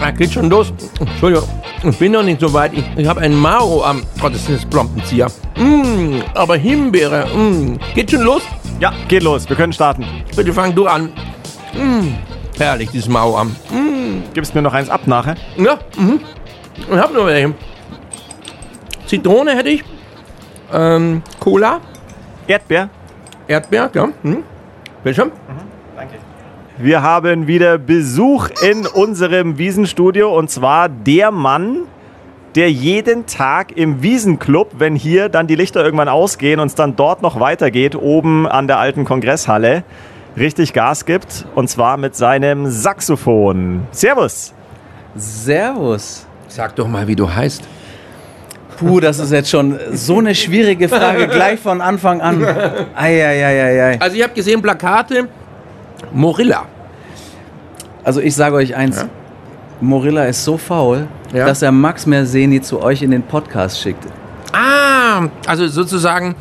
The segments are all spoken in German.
Ah, geht schon los. Entschuldigung, ich bin noch nicht so weit. Ich, ich habe einen Mao am. Oh, das ist Blompenzieher. Mmh, aber Himbeere. Mmh. Geht schon los? Ja, geht los, wir können starten. Bitte fang du an. Mmh. Herrlich, dieses Mao am. Mmh. Gibst mir noch eins ab nachher? Ja, mhm. Ich hab noch welche. Zitrone hätte ich. Ähm, Cola. Erdbeer? Erdbeer, ja. Mhm. Bitte Wir haben wieder Besuch in unserem Wiesenstudio und zwar der Mann, der jeden Tag im Wiesenclub, wenn hier dann die Lichter irgendwann ausgehen und es dann dort noch weitergeht, oben an der alten Kongresshalle, richtig Gas gibt und zwar mit seinem Saxophon. Servus! Servus. Sag doch mal, wie du heißt. Puh, das ist jetzt schon so eine schwierige Frage gleich von Anfang an. Eieieiei. Also ich habe gesehen Plakate. Morilla. Also ich sage euch eins. Morilla ist so faul, Ja. dass er Max Merseni zu euch in den Podcast schickt. Ah, also sozusagen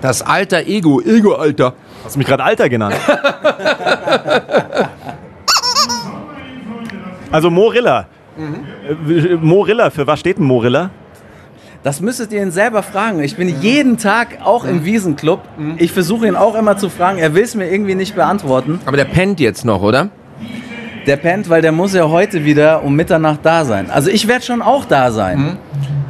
das alter Ego, Ego-Alter. Hast du mich gerade Alter genannt? also Morilla. Äh, Morilla, für was steht denn Morilla? Das müsstet ihr ihn selber fragen. Ich bin jeden Tag auch im Wiesenclub. Ich versuche ihn auch immer zu fragen. Er will es mir irgendwie nicht beantworten. Aber der pennt jetzt noch, oder? Der pennt, weil der muss ja heute wieder um Mitternacht da sein. Also ich werde schon auch da sein.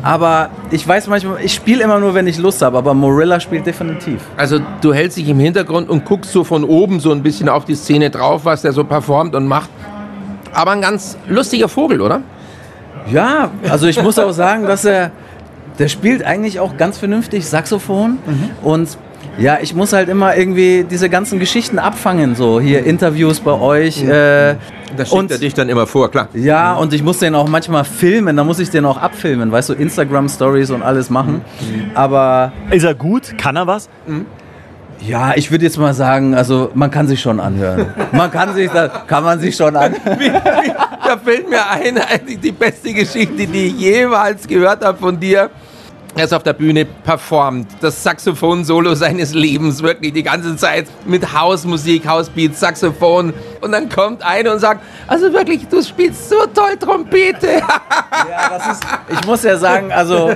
Aber ich weiß manchmal, ich spiele immer nur, wenn ich Lust habe. Aber Morilla spielt definitiv. Also du hältst dich im Hintergrund und guckst so von oben so ein bisschen auf die Szene drauf, was der so performt und macht. Aber ein ganz lustiger Vogel, oder? Ja, also ich muss auch sagen, dass er, der spielt eigentlich auch ganz vernünftig Saxophon und ja, ich muss halt immer irgendwie diese ganzen Geschichten abfangen, so hier Interviews bei euch. Äh, Das und, dich dann immer vor, klar. ja, und ich muss den auch manchmal filmen, da muss ich den auch abfilmen, weißt du, Instagram-Stories und alles machen. Aber Ist er gut? Kann er was? ja, ich würde jetzt mal sagen, also man kann sich schon anhören. Man kann sich, kann man sich schon anhören. Da fällt mir ein, eigentlich die beste Geschichte, die ich jemals gehört habe von dir. Er ist auf der Bühne performt, das Saxophon-Solo seines Lebens, wirklich die ganze Zeit mit Hausmusik, Hausbeats, Saxophon. Und dann kommt einer und sagt, also wirklich, du spielst so toll Trompete. Ja, das ist, ich muss ja sagen, also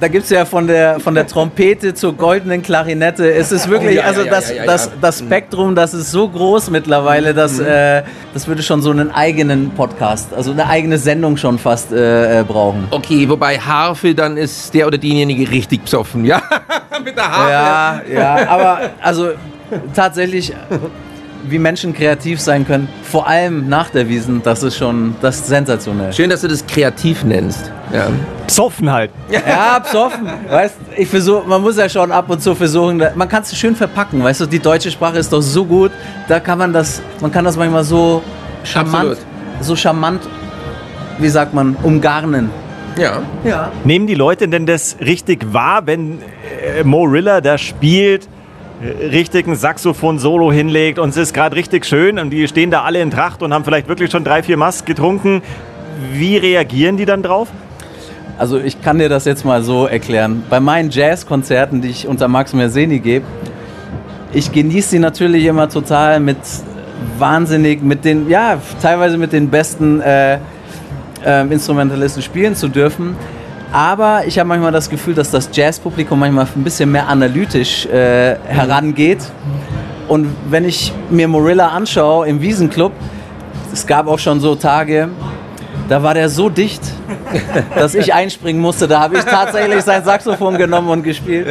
da gibt es ja von der, von der Trompete zur goldenen Klarinette. Es ist wirklich, Oh, ja, also ja, das, ja, das, das Spektrum, das ist so groß mittlerweile, dass äh, das würde schon so einen eigenen Podcast, also eine eigene Sendung schon fast äh, äh, brauchen. Okay, wobei Harfe, dann ist der oder diejenige richtig besoffen, ja? Mit der Harfe. Ja, ja, aber also tatsächlich, wie Menschen kreativ sein können, vor allem nach der Wiesen, das ist schon das ist sensationell. Schön, dass du das kreativ nennst. Ja. Psoffen halt. Ja, besoffen. Weißt, ich versuche, man muss ja schon ab und zu versuchen, man kann es schön verpacken, weißt du, die deutsche Sprache ist doch so gut, da kann man das, man kann das manchmal so charmant, Absolut. so charmant, wie sagt man, umgarnen. ja. Ja. Nehmen die Leute denn das richtig wahr, wenn äh, Morilla da spielt, äh, richtig ein Saxophon-Solo hinlegt und es ist gerade richtig schön und die stehen da alle in Tracht und haben vielleicht wirklich schon drei, vier Mass getrunken. Wie reagieren die dann drauf? Also ich kann dir das jetzt mal so erklären. Bei meinen Jazzkonzerten, die ich unter Max Merseni gebe, ich genieße sie natürlich immer total mit wahnsinnig, mit den, ja, teilweise mit den besten äh, ähm, Instrumentalisten spielen zu dürfen. Aber ich habe manchmal das Gefühl, dass das Jazzpublikum manchmal ein bisschen mehr analytisch äh, herangeht. Und wenn ich mir Morilla anschaue im Wiesenclub, es gab auch schon so Tage, da war der so dicht, dass ich einspringen musste. Da habe ich tatsächlich sein Saxophon genommen und gespielt.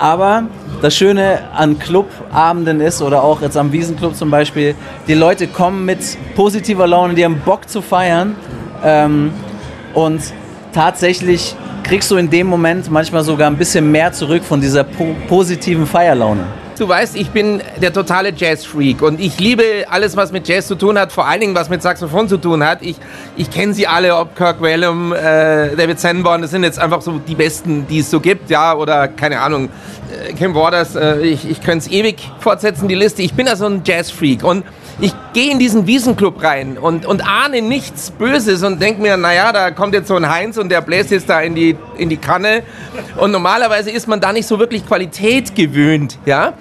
Aber das Schöne an Clubabenden ist, oder auch jetzt am Wiesenclub zum Beispiel, die Leute kommen mit positiver Laune, die haben Bock zu feiern. Ähm, und tatsächlich kriegst du in dem Moment manchmal sogar ein bisschen mehr zurück von dieser po positiven Feierlaune. Du weißt, ich bin der totale Jazz-Freak und ich liebe alles, was mit Jazz zu tun hat, vor allen Dingen was mit Saxophon zu tun hat. Ich ich kenne sie alle, ob Kirk Whalum, äh, David Sanborn, das sind jetzt einfach so die Besten, die es so gibt, ja, oder keine Ahnung, äh, Kim Waters, äh, ich, ich könnte es ewig fortsetzen, die Liste. Ich bin ja so ein Jazz-Freak und ich gehe in diesen Wiesenclub rein und, und ahne nichts Böses und denke mir, naja, da kommt jetzt so ein Heinz und der bläst jetzt da in die, in die Kanne. Und normalerweise ist man da nicht so wirklich Qualität gewöhnt, ja.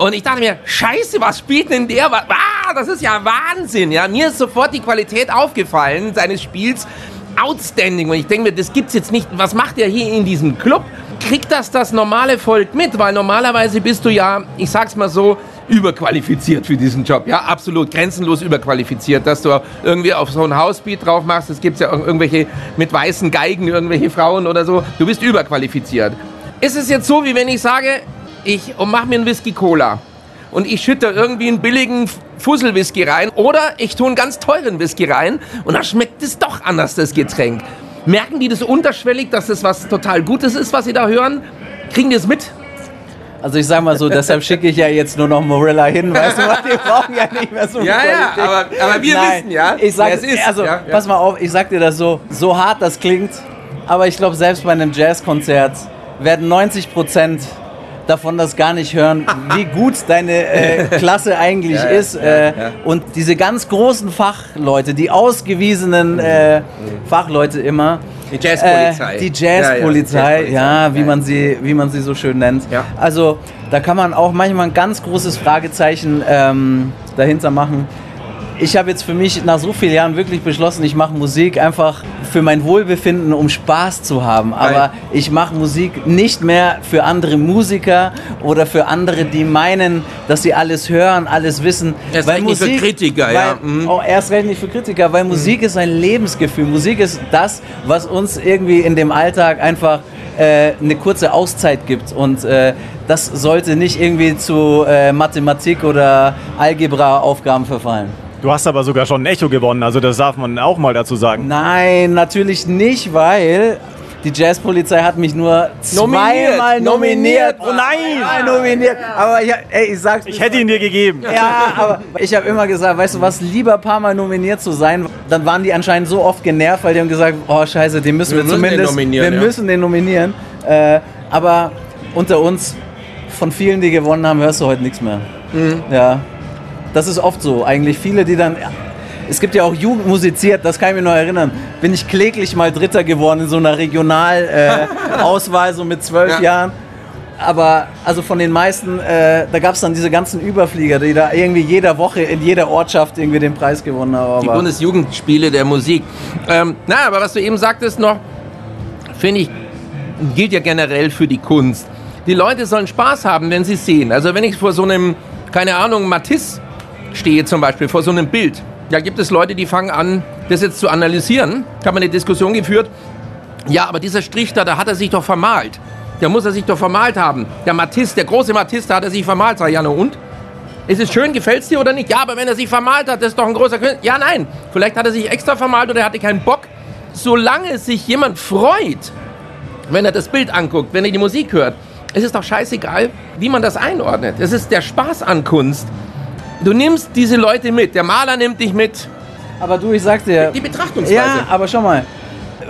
Und ich dachte mir, scheiße, was spielt denn der? Ah, das ist ja Wahnsinn, ja. Mir ist sofort die Qualität aufgefallen seines Spiels. Outstanding. Und ich denke mir, das gibt's jetzt nicht. Was macht er hier in diesem Club? Kriegt das das normale Volk mit? Weil normalerweise bist du ja, ich sag's mal so, überqualifiziert für diesen Job. Ja, absolut grenzenlos überqualifiziert, dass du irgendwie auf so ein Hausbeat drauf machst. Es gibt ja irgendwelche mit weißen Geigen, irgendwelche Frauen oder so. Du bist überqualifiziert. Ist es jetzt so, wie wenn ich sage, ich mach mir einen Whisky Cola und ich schütte irgendwie einen billigen Fusselwhisky rein oder ich tue einen ganz teuren Whisky rein und dann schmeckt es doch anders, das Getränk. Merken die das unterschwellig, dass das was total Gutes ist, was sie da hören? Kriegen die es mit? Also ich sag mal so, deshalb schicke ich ja jetzt nur noch Morilla hin, weißt du was, wir brauchen ja nicht mehr so viel Ja, ja, aber, aber wir Nein, wissen, ja, Ich sag, es ist. also ja, ja. pass mal auf, ich sag dir das so, so hart das klingt, aber ich glaube selbst bei einem Jazzkonzert werden 90 Prozent davon das gar nicht hören, wie gut deine äh, Klasse eigentlich Ja, ja, ist. äh. Und diese ganz großen Fachleute, die ausgewiesenen äh, Fachleute immer, Die Jazzpolizei. äh, die Jazzpolizei, Ja, ja, ja, die wie, man sie, wie man sie so schön nennt. Also da kann man auch manchmal ein ganz großes Fragezeichen ähm, dahinter machen. Ich habe jetzt für mich nach so vielen Jahren wirklich beschlossen, ich mache Musik einfach für mein Wohlbefinden, um Spaß zu haben. Aber ich mache Musik nicht mehr für andere Musiker oder für andere, die meinen, dass sie alles hören, alles wissen. Erst recht nicht für Kritiker, weil, ja. Mhm. Oh, erst recht nicht für Kritiker, weil Musik ist ein Lebensgefühl. Musik ist das, was uns irgendwie in dem Alltag einfach äh, eine kurze Auszeit gibt. Und äh, das sollte nicht irgendwie zu äh, Mathematik oder Algebra-Aufgaben verfallen. Du hast aber sogar schon ein Echo gewonnen, also das darf man auch mal dazu sagen. Nein, natürlich nicht, weil die Jazzpolizei hat mich nur zweimal nominiert. nominiert. Oh nein, Zweimal nominiert. Aber ich, ey, ich sag's Ich hätte ihn dir gegeben. Ja, aber ich habe immer gesagt, weißt du was, lieber ein paar Mal nominiert zu sein. Dann waren die anscheinend so oft genervt, weil die haben gesagt, oh scheiße, den müssen wir, Wir müssen den zumindest, nominieren, wir ja. müssen den nominieren. Äh, aber unter uns, von vielen, die gewonnen haben, hörst du heute nichts mehr. Mhm. Ja, das ist oft so. Eigentlich viele, die dann... Es gibt ja auch Jugend musiziert, das kann ich mir noch erinnern. Bin ich kläglich mal Dritter geworden in so einer Regionalauswahl, äh, so mit zwölf Ja. Jahren. Aber also von den meisten, äh, da gab es dann diese ganzen Überflieger, die da irgendwie jeder Woche in jeder Ortschaft irgendwie den Preis gewonnen haben. Die Bundesjugendspiele der Musik. Ähm, na, aber was du eben sagtest noch, finde ich, gilt ja generell für die Kunst. Die Leute sollen Spaß haben, wenn sie es sehen. Also wenn ich vor so einem, keine Ahnung, Matisse stehe zum Beispiel, vor so einem Bild, da gibt es Leute, die fangen an, das jetzt zu analysieren. Ich habe eine Diskussion geführt. Ja, aber dieser Strich da, da hat er sich doch vermalt. Der muss er sich doch vermalt haben. Der Matisse, der große Matisse, da hat er sich vermalt. Sag ich, ja, na und? Ist es schön, gefällt es dir oder nicht? Ja, aber wenn er sich vermalt hat, das ist doch ein großer Künstler. Ja, nein. Vielleicht hat er sich extra vermalt oder er hatte keinen Bock. Solange sich jemand freut, wenn er das Bild anguckt, wenn er die Musik hört, es ist doch scheißegal, wie man das einordnet. Es ist der Spaß an Kunst. Du nimmst diese Leute mit. Der Maler nimmt dich mit. Aber du, ich sag dir. Die Betrachtungsweise. Ja, aber schau mal.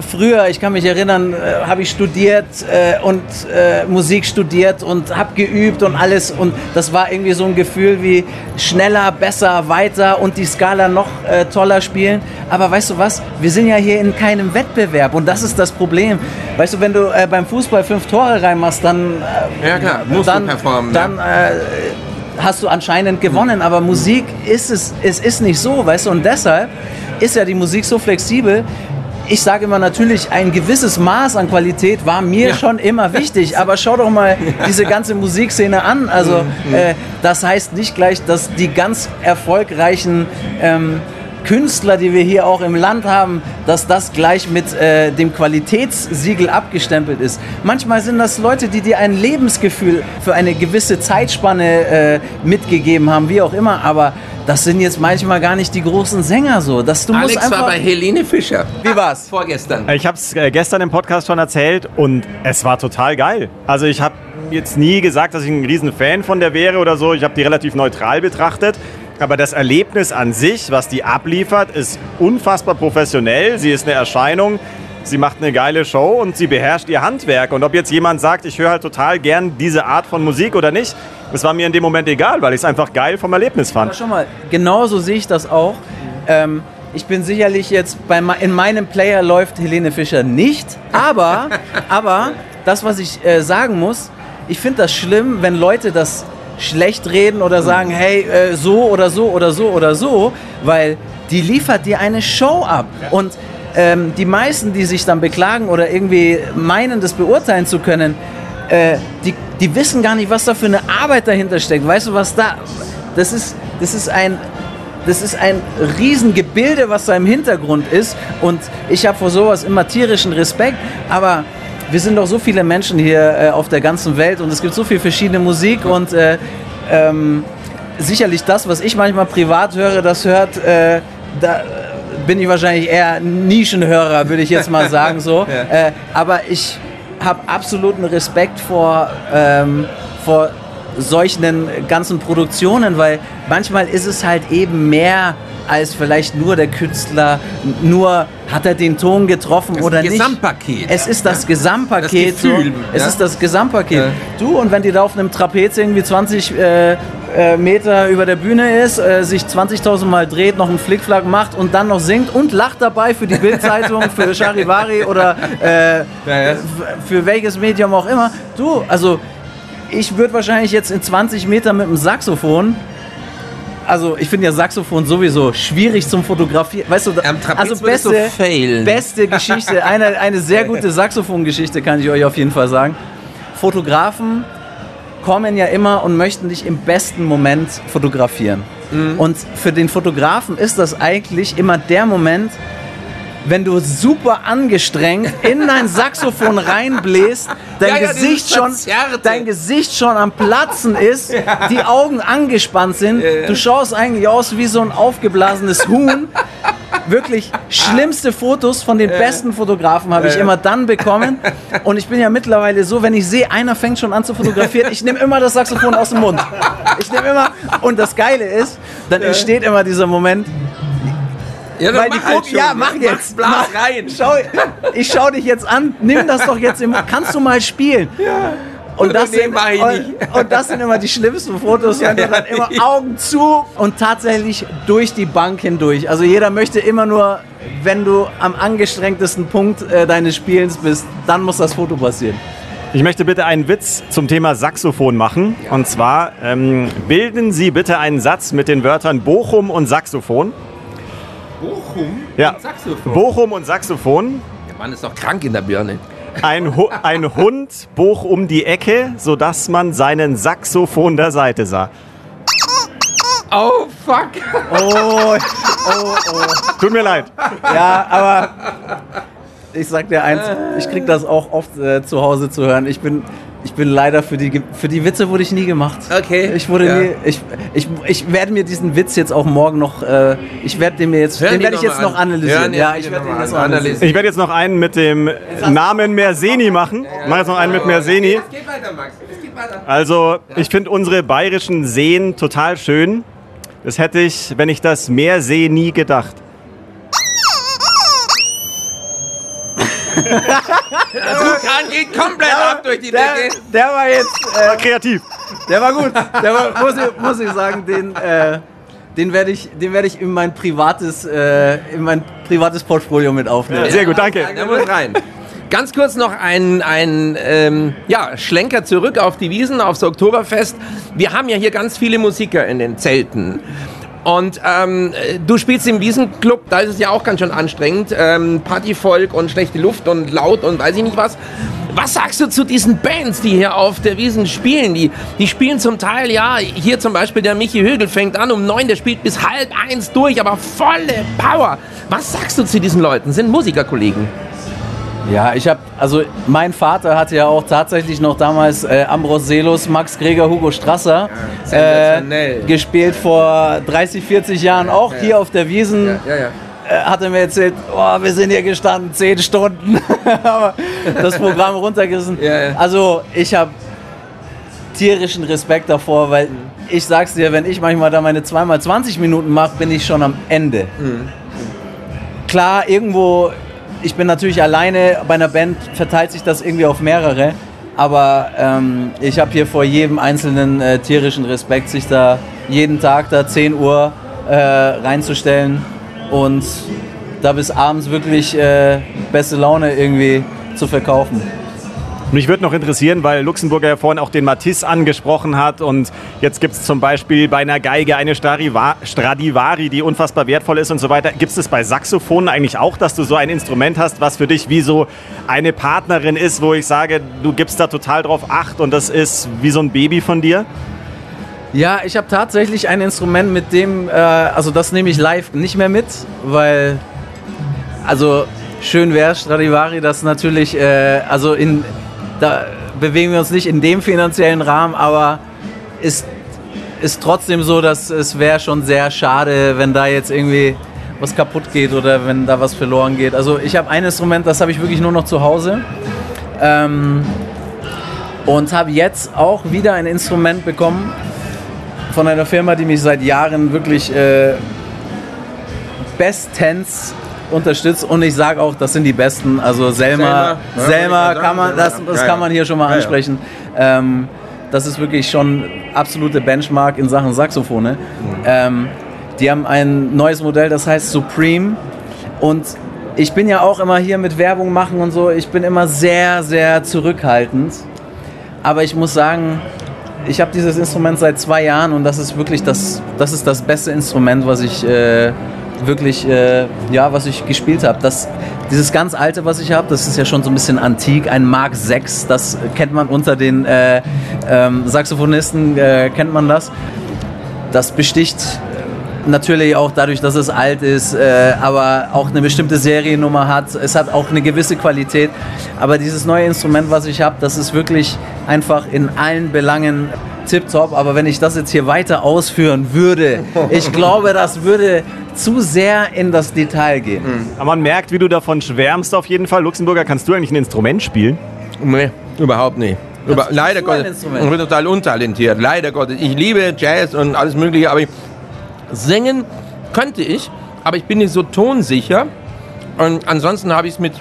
Früher, ich kann mich erinnern, äh, habe ich studiert äh, und äh, Musik studiert und habe geübt und alles. Und das war irgendwie so ein Gefühl wie schneller, besser, weiter und die Skala noch äh, toller spielen. Aber weißt du was? Wir sind ja hier in keinem Wettbewerb und das ist das Problem. Weißt du, wenn du äh, beim Fußball fünf Tore reinmachst, dann, äh, Ja, klar, musst du dann, performen, dann äh, hast du anscheinend gewonnen. Aber Musik ist es, es ist nicht so, weißt du. Und deshalb ist ja die Musik so flexibel. Ich sage immer natürlich, ein gewisses Maß an Qualität war mir Ja. schon immer wichtig. Aber schau doch mal diese ganze Musikszene an. Also äh, das heißt nicht gleich, dass die ganz erfolgreichen ähm, Künstler, die wir hier auch im Land haben, dass das gleich mit äh, dem Qualitätssiegel abgestempelt ist. Manchmal sind das Leute, die dir ein Lebensgefühl für eine gewisse Zeitspanne äh, mitgegeben haben, wie auch immer, aber das sind jetzt manchmal gar nicht die großen Sänger so. Dass du Alex musst einfach war bei Helene Fischer. Wie war's? Vorgestern. Ich habe es gestern im Podcast schon erzählt und es war total geil. Also ich habe jetzt nie gesagt, dass ich ein riesen Fan von der wäre oder so. Ich habe die relativ neutral betrachtet. Aber das Erlebnis an sich, was die abliefert, ist unfassbar professionell. Sie ist eine Erscheinung. Sie macht eine geile Show und sie beherrscht ihr Handwerk. Und ob jetzt jemand sagt, ich höre halt total gern diese Art von Musik oder nicht, das war mir in dem Moment egal, weil ich es einfach geil vom Erlebnis Aber fand. schau mal, genauso sehe ich das auch. Ähm, ich bin sicherlich jetzt, bei, in meinem Player läuft Helene Fischer nicht, aber, aber das, was ich äh, sagen muss, ich finde das schlimm, wenn Leute das schlecht reden oder sagen, hey, äh, so oder so oder so oder so, weil die liefert dir eine Show ab. Und ähm, die meisten, die sich dann beklagen oder irgendwie meinen, das beurteilen zu können, äh, die, die wissen gar nicht, was da für eine Arbeit dahinter steckt. Weißt du, was da. Das ist, das ist ein. Das ist ein Riesengebilde, was da im Hintergrund ist. Und ich habe vor sowas immer tierischen Respekt. Aber wir sind doch so viele Menschen hier äh, auf der ganzen Welt und es gibt so viel verschiedene Musik und äh, ähm, sicherlich das, was ich manchmal privat höre, das hört, äh, da bin ich wahrscheinlich eher Nischenhörer, würde ich jetzt mal sagen so. äh, aber ich habe absoluten Respekt vor, ähm, vor solchen ganzen Produktionen, weil manchmal ist es halt eben mehr als vielleicht nur der Künstler, nur hat er den Ton getroffen Das oder nicht. Gesamtpaket. Es ist das Gesamtpaket. Das Gefühl, so. Es ja. ist das Gesamtpaket. Ja. Du, und wenn die da auf einem Trapez irgendwie 20 äh, äh, Meter über der Bühne ist, äh, sich 20.000 Mal dreht, noch einen Flickflack macht und dann noch singt und lacht dabei für die Bildzeitung, für Charivari oder äh, Ja, ja. für welches Medium auch immer. Du, also ich würde wahrscheinlich jetzt in 20 Meter mit dem Saxophon also ich finde ja Saxophon sowieso schwierig zum Fotografieren. Weißt du, also beste, failen. beste Geschichte, eine, eine sehr gute Saxophon-Geschichte kann ich euch auf jeden Fall sagen. Fotografen kommen ja immer und möchten dich im besten Moment fotografieren. Mhm. Und für den Fotografen ist das eigentlich immer der Moment, wenn du super angestrengt in dein Saxophon reinbläst, dein, Ja, ja, Gesicht, schon, dein Gesicht schon am Platzen ist, die Augen angespannt sind, du schaust eigentlich aus wie so ein aufgeblasenes Huhn. Wirklich schlimmste Fotos von den besten Fotografen habe ich immer dann bekommen. Und ich bin ja mittlerweile so, wenn ich sehe, einer fängt schon an zu fotografieren, ich nehme immer das Saxophon aus dem Mund. Ich nehme immer, und das Geile ist, dann entsteht immer dieser Moment, Ja, dann weil die mach halt gucken, schon. ja, mach jetzt. Blas Mach. rein. Schau, ich schau dich jetzt an. Nimm das doch jetzt im. Kannst du mal spielen? Und das, Nee, sind, und, nicht. und das sind immer die schlimmsten Fotos, wenn du dann immer Augen zu und tatsächlich durch die Bank hindurch. Also jeder möchte immer nur, wenn du am angestrengtesten Punkt äh, deines Spielens bist, dann muss das Foto passieren. Ich möchte bitte einen Witz zum Thema Saxophon machen. Und zwar ähm, bilden Sie bitte einen Satz mit den Wörtern Bochum und Saxophon. Bochum? Ja. Saxophon. Bochum und Saxophon. Der Mann ist doch krank in der Birne. Ein, Hu ein Hund bog um die Ecke, sodass man seinen Saxophon der Seite sah. Oh, fuck. Oh, Tut mir leid. ja, aber ich sag dir eins, ich krieg das auch oft äh, zu Hause zu hören. Ich bin, ich bin leider für die, für die Witze wurde ich nie gemacht. Okay. Ich wurde Ja. nie, ich, ich, ich werde mir diesen Witz jetzt auch morgen noch, äh, ich werde den mir jetzt, Hören den werde ich noch jetzt mal noch an. analysieren. Hören ja, ich werde den jetzt an. noch analysieren. Ich werde jetzt noch einen mit dem Namen Merseni machen. Ich mache jetzt noch einen mit Merseni. Es geht weiter, Max. Es geht weiter. Also, ich finde unsere bayerischen Seen total schön. Das hätte ich, wenn ich das Meer sehe, nie gedacht. Der Vulkan geht komplett ab durch die Der, Decke. der war jetzt, War äh, kreativ. der war gut. Der war, muss, ich, muss ich sagen, den, äh, den werde ich, den werde ich in mein privates, äh, in mein privates Portfolio mit aufnehmen. Sehr gut, danke. Der muss rein. Ganz kurz noch ein, ein ähm, ja, Schlenker zurück auf die Wiesen, aufs Oktoberfest. Wir haben ja hier ganz viele Musiker in den Zelten. Und ähm, du spielst im Wiesenclub, da ist es ja auch ganz schön anstrengend. Ähm, Partyvolk und schlechte Luft und laut und weiß ich nicht was. Was sagst du zu diesen Bands, die hier auf der Wiesen spielen? Die, die spielen zum Teil, ja, hier zum Beispiel der Michi Högel fängt an um neun, der spielt bis halb eins durch, aber volle Power. Was sagst du zu diesen Leuten? Sind Musikerkollegen? Ja, ich habe, also mein Vater hatte ja auch tatsächlich noch damals äh, Ambros Selos, Max Greger, Hugo Strasser äh, sensationell. gespielt vor 30, 40 Jahren auch hier auf der Wiesen. Ja, ja. Äh, hat er mir erzählt, oh, wir sind hier gestanden, 10 Stunden, aber das Programm runtergerissen. Ja, ja. Also ich habe tierischen Respekt davor, weil ich sag's dir, wenn ich manchmal da meine 2x20 Minuten mache, bin ich schon am Ende. Klar, irgendwo, ich bin natürlich alleine, bei einer Band verteilt sich das irgendwie auf mehrere, aber ähm, ich habe hier vor jedem einzelnen äh, tierischen Respekt, sich da jeden Tag da 10 Uhr äh, reinzustellen und da bis abends wirklich äh, beste Laune irgendwie zu verkaufen. Mich würde noch interessieren, weil Luxemburger ja vorhin auch den Matisse angesprochen hat und jetzt gibt es zum Beispiel bei einer Geige eine Stradiva- Stradivari, die unfassbar wertvoll ist und so weiter. Gibt es das bei Saxophonen eigentlich auch, dass du so ein Instrument hast, was für dich wie so eine Partnerin ist, wo ich sage, du gibst da total drauf Acht und das ist wie so ein Baby von dir? Ja, ich habe tatsächlich ein Instrument, mit dem, äh, also das nehme ich live nicht mehr mit, weil, also schön wäre Stradivari, das natürlich, äh, also in, da bewegen wir uns nicht in dem finanziellen Rahmen, aber ist, ist trotzdem so, dass es wäre schon sehr schade, wenn da jetzt irgendwie was kaputt geht oder wenn da was verloren geht. Also ich habe ein Instrument, das habe ich wirklich nur noch zu Hause. Ähm, und habe jetzt auch wieder ein Instrument bekommen von einer Firma, die mich seit Jahren wirklich äh, bestens unterstützt und ich sage auch, das sind die Besten. Also Selma, Selma, Selma kann man, das, das kann man hier schon mal ansprechen. Ähm, das ist wirklich schon absolute Benchmark in Sachen Saxophone. Ähm, die haben ein neues Modell, das heißt Supreme und ich bin ja auch immer hier mit Werbung machen und so. Ich bin immer sehr, sehr zurückhaltend. Aber ich muss sagen, ich habe dieses Instrument seit zwei Jahren und das ist wirklich das, das ist das beste Instrument, was ich äh, wirklich, äh, ja, was ich gespielt habe. Dieses ganz alte, was ich habe, das ist ja schon so ein bisschen antik, ein Mark 6, das kennt man unter den äh, ähm, Saxophonisten, äh, kennt man das. Das besticht natürlich auch dadurch, dass es alt ist, äh, aber auch eine bestimmte Seriennummer hat. Es hat auch eine gewisse Qualität. Aber dieses neue Instrument, was ich habe, das ist wirklich einfach in allen Belangen tipptopp. Aber wenn ich das jetzt hier weiter ausführen würde, ich glaube, das würde zu sehr in das Detail gehen. Aber man merkt, wie du davon schwärmst auf jeden Fall. Luxemburger, kannst du eigentlich ein Instrument spielen? Nee, überhaupt nicht. Über, leider Gottes. Instrument? Ich bin total untalentiert. Leider Gottes. Ich liebe Jazz und alles Mögliche, aber ich, singen könnte ich, aber ich bin nicht so tonsicher. Und ansonsten habe ich es mit.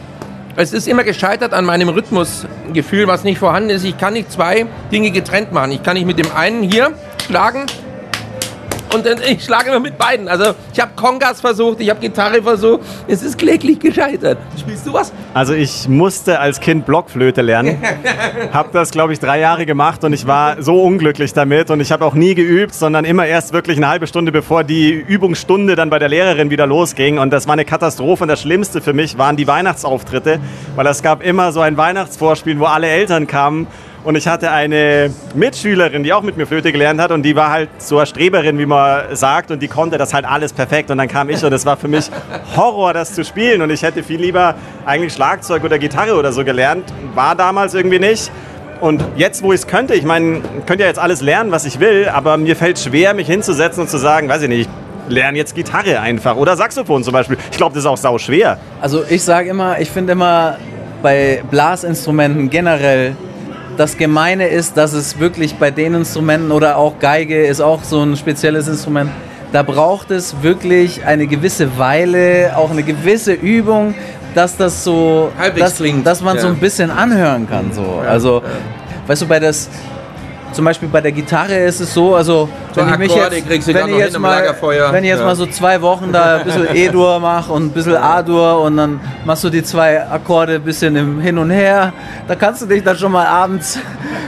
Es ist immer gescheitert an meinem Rhythmusgefühl, was nicht vorhanden ist. Ich kann nicht zwei Dinge getrennt machen. Ich kann nicht mit dem einen hier schlagen und ich schlage immer mit beiden. Also ich habe Kongas versucht, ich habe Gitarre versucht. Es ist kläglich gescheitert. Spielst du was? Also ich musste als Kind Blockflöte lernen. Hab das, glaube ich, drei Jahre gemacht und ich war so unglücklich damit und ich habe auch nie geübt, sondern immer erst wirklich eine halbe Stunde bevor die Übungsstunde dann bei der Lehrerin wieder losging und das war eine Katastrophe und das Schlimmste für mich waren die Weihnachtsauftritte, weil es gab immer so ein Weihnachtsvorspiel, wo alle Eltern kamen und ich hatte eine Mitschülerin, die auch mit mir Flöte gelernt hat. Und die war halt so eine Streberin, wie man sagt. Und die konnte das halt alles perfekt. Und dann kam ich. Und es war für mich Horror, das zu spielen. Und ich hätte viel lieber eigentlich Schlagzeug oder Gitarre oder so gelernt, war damals irgendwie nicht. Und jetzt, wo ich es könnte, ich meine, könnte ja jetzt alles lernen, was ich will, aber mir fällt schwer, mich hinzusetzen und zu sagen, weiß ich nicht, ich lerne jetzt Gitarre einfach oder Saxophon zum Beispiel. Ich glaube, das ist auch sau schwer. Also ich sage immer, ich finde immer bei Blasinstrumenten generell das Gemeine ist, dass es wirklich bei den Instrumenten oder auch Geige ist auch so ein spezielles Instrument. Da braucht es wirklich eine gewisse Weile, auch eine gewisse Übung, dass das so, Halbwegs dass, klingt, dass man so ja. ein bisschen anhören kann. So. Also, weißt du, bei das, zum Beispiel bei der Gitarre ist es so, also So wenn ich mich Akkorde jetzt, kriegst du wenn ich jetzt mal, wenn ich jetzt Ja. mal so zwei Wochen da ein bisschen E-Dur mache und ein bisschen A-Dur und dann machst du die zwei Akkorde ein bisschen im Hin und Her, da kannst du dich dann schon mal abends,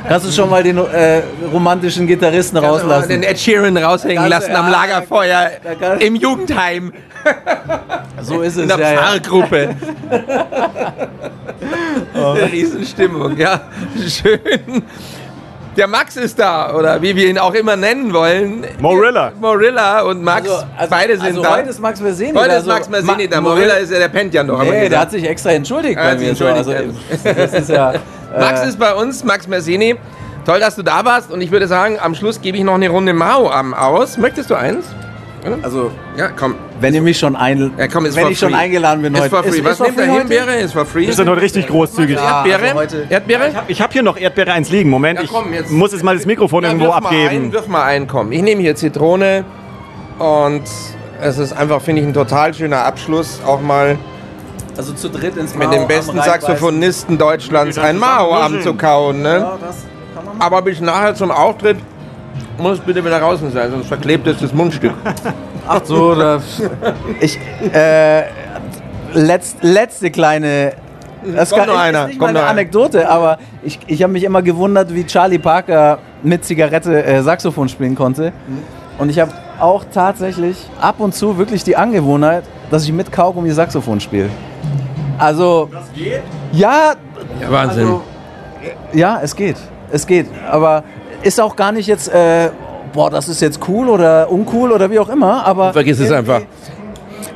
kannst du schon mal den äh, romantischen Gitarristen Den rauslassen. Ed Sheeran raushängen kannst lassen am ja, Lagerfeuer kann- im Jugendheim So ist es in der ja, ja. Pfarrgruppe. Eine Riesenstimmung, ja. Schön. Der Max ist da, oder wie wir ihn auch immer nennen wollen. Morilla. Morilla und Max, Also, also, beide sind also da. heute ist Max Merseni. Heute ist also Max Mersini da. Morilla ist ja, der pennt ja noch. Nee, der gesagt. hat sich extra entschuldigt Er bei hat sich mir. So. Also, entschuldigt, das ist ja, Max äh, ist bei uns, Max Mersini. Toll, dass du da warst und ich würde sagen, am Schluss gebe ich noch eine Runde Mao am aus. Möchtest du eins? Also, Ja, komm. wenn ihr mich schon ein, Ja, komm, ist wenn ich schon eingeladen bin Ist heute. for free. Was for nimmt der free Himbeere? Ist for free. Wir sind heute richtig großzügig. Ja. Erdbeere? also heute- Erdbeere? Ich habe hier noch Erdbeere 1 liegen. Moment, Ja, ich komm, jetzt- muss jetzt mal das Mikrofon Ja, irgendwo wirf Mal ein, abgeben. wirf mal ein, komm. Ich nehme hier Zitrone und es ist einfach, finde ich, ein total schöner Abschluss. Auch mal Also zu dritt ins mit Mao dem besten. Saxophonisten Deutschlands ein Mao-Abend zu kauen. Ne? Ja, das kann man machen. Aber bis nachher zum Auftritt muss bitte wieder draußen sein, sonst verklebt es das Mundstück. Ach so, da, ich, äh, letzt, letzte kleine, das Kommt kann, noch ist einer, nicht kommt mal eine noch einer. Anekdote, aber ich, ich habe mich immer gewundert, wie Charlie Parker mit Zigarette äh, Saxophon spielen konnte. Und ich habe auch tatsächlich ab und zu wirklich die Angewohnheit, dass ich mit Kaugummi Saxophon spiele. Also, das geht? Ja, Ja, Wahnsinn. also, ja, es geht. Es geht. Aber ist auch gar nicht jetzt, äh, boah, das ist jetzt cool oder uncool oder wie auch immer. Aber Vergiss es einfach.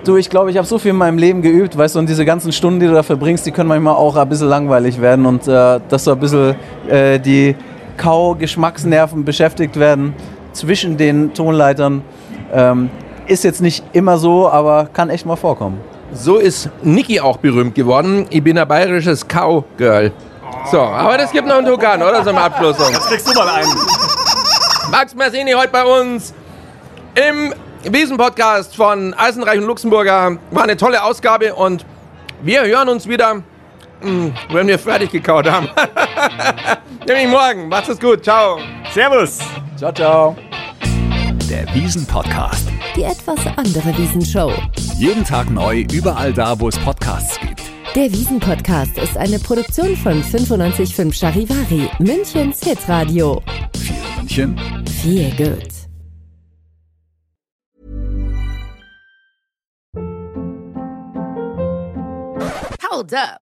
Du, ich glaube, ich habe so viel in meinem Leben geübt, weißt du, und diese ganzen Stunden, die du da verbringst, die können manchmal auch ein bisschen langweilig werden und äh, dass so ein bisschen äh, die Kau-Geschmacksnerven beschäftigt werden zwischen den Tonleitern. Ähm, ist jetzt nicht immer so, aber kann echt mal vorkommen. So ist Niki auch berühmt geworden. Ich bin ein bayerisches Cowgirl. So, aber das gibt noch einen Tukan, oder? Zum Abschluss. Kriegst du mal einen. Max Mersini heute bei uns im Wiesen-Podcast von Eisenreich und Luxemburger. War eine tolle Ausgabe und wir hören uns wieder, mh, wenn wir fertig gekaut haben. Nämlich morgen. Macht's es gut. Ciao. Servus. Ciao, ciao. Der Wiesen-Podcast. Die etwas andere Wiesenshow. Jeden Tag neu, überall da, wo es Podcasts gibt. Der Wiesen-Podcast ist eine Produktion von 955 Charivari, Münchens Hitradio. Viel München, Viel gut. Hold up.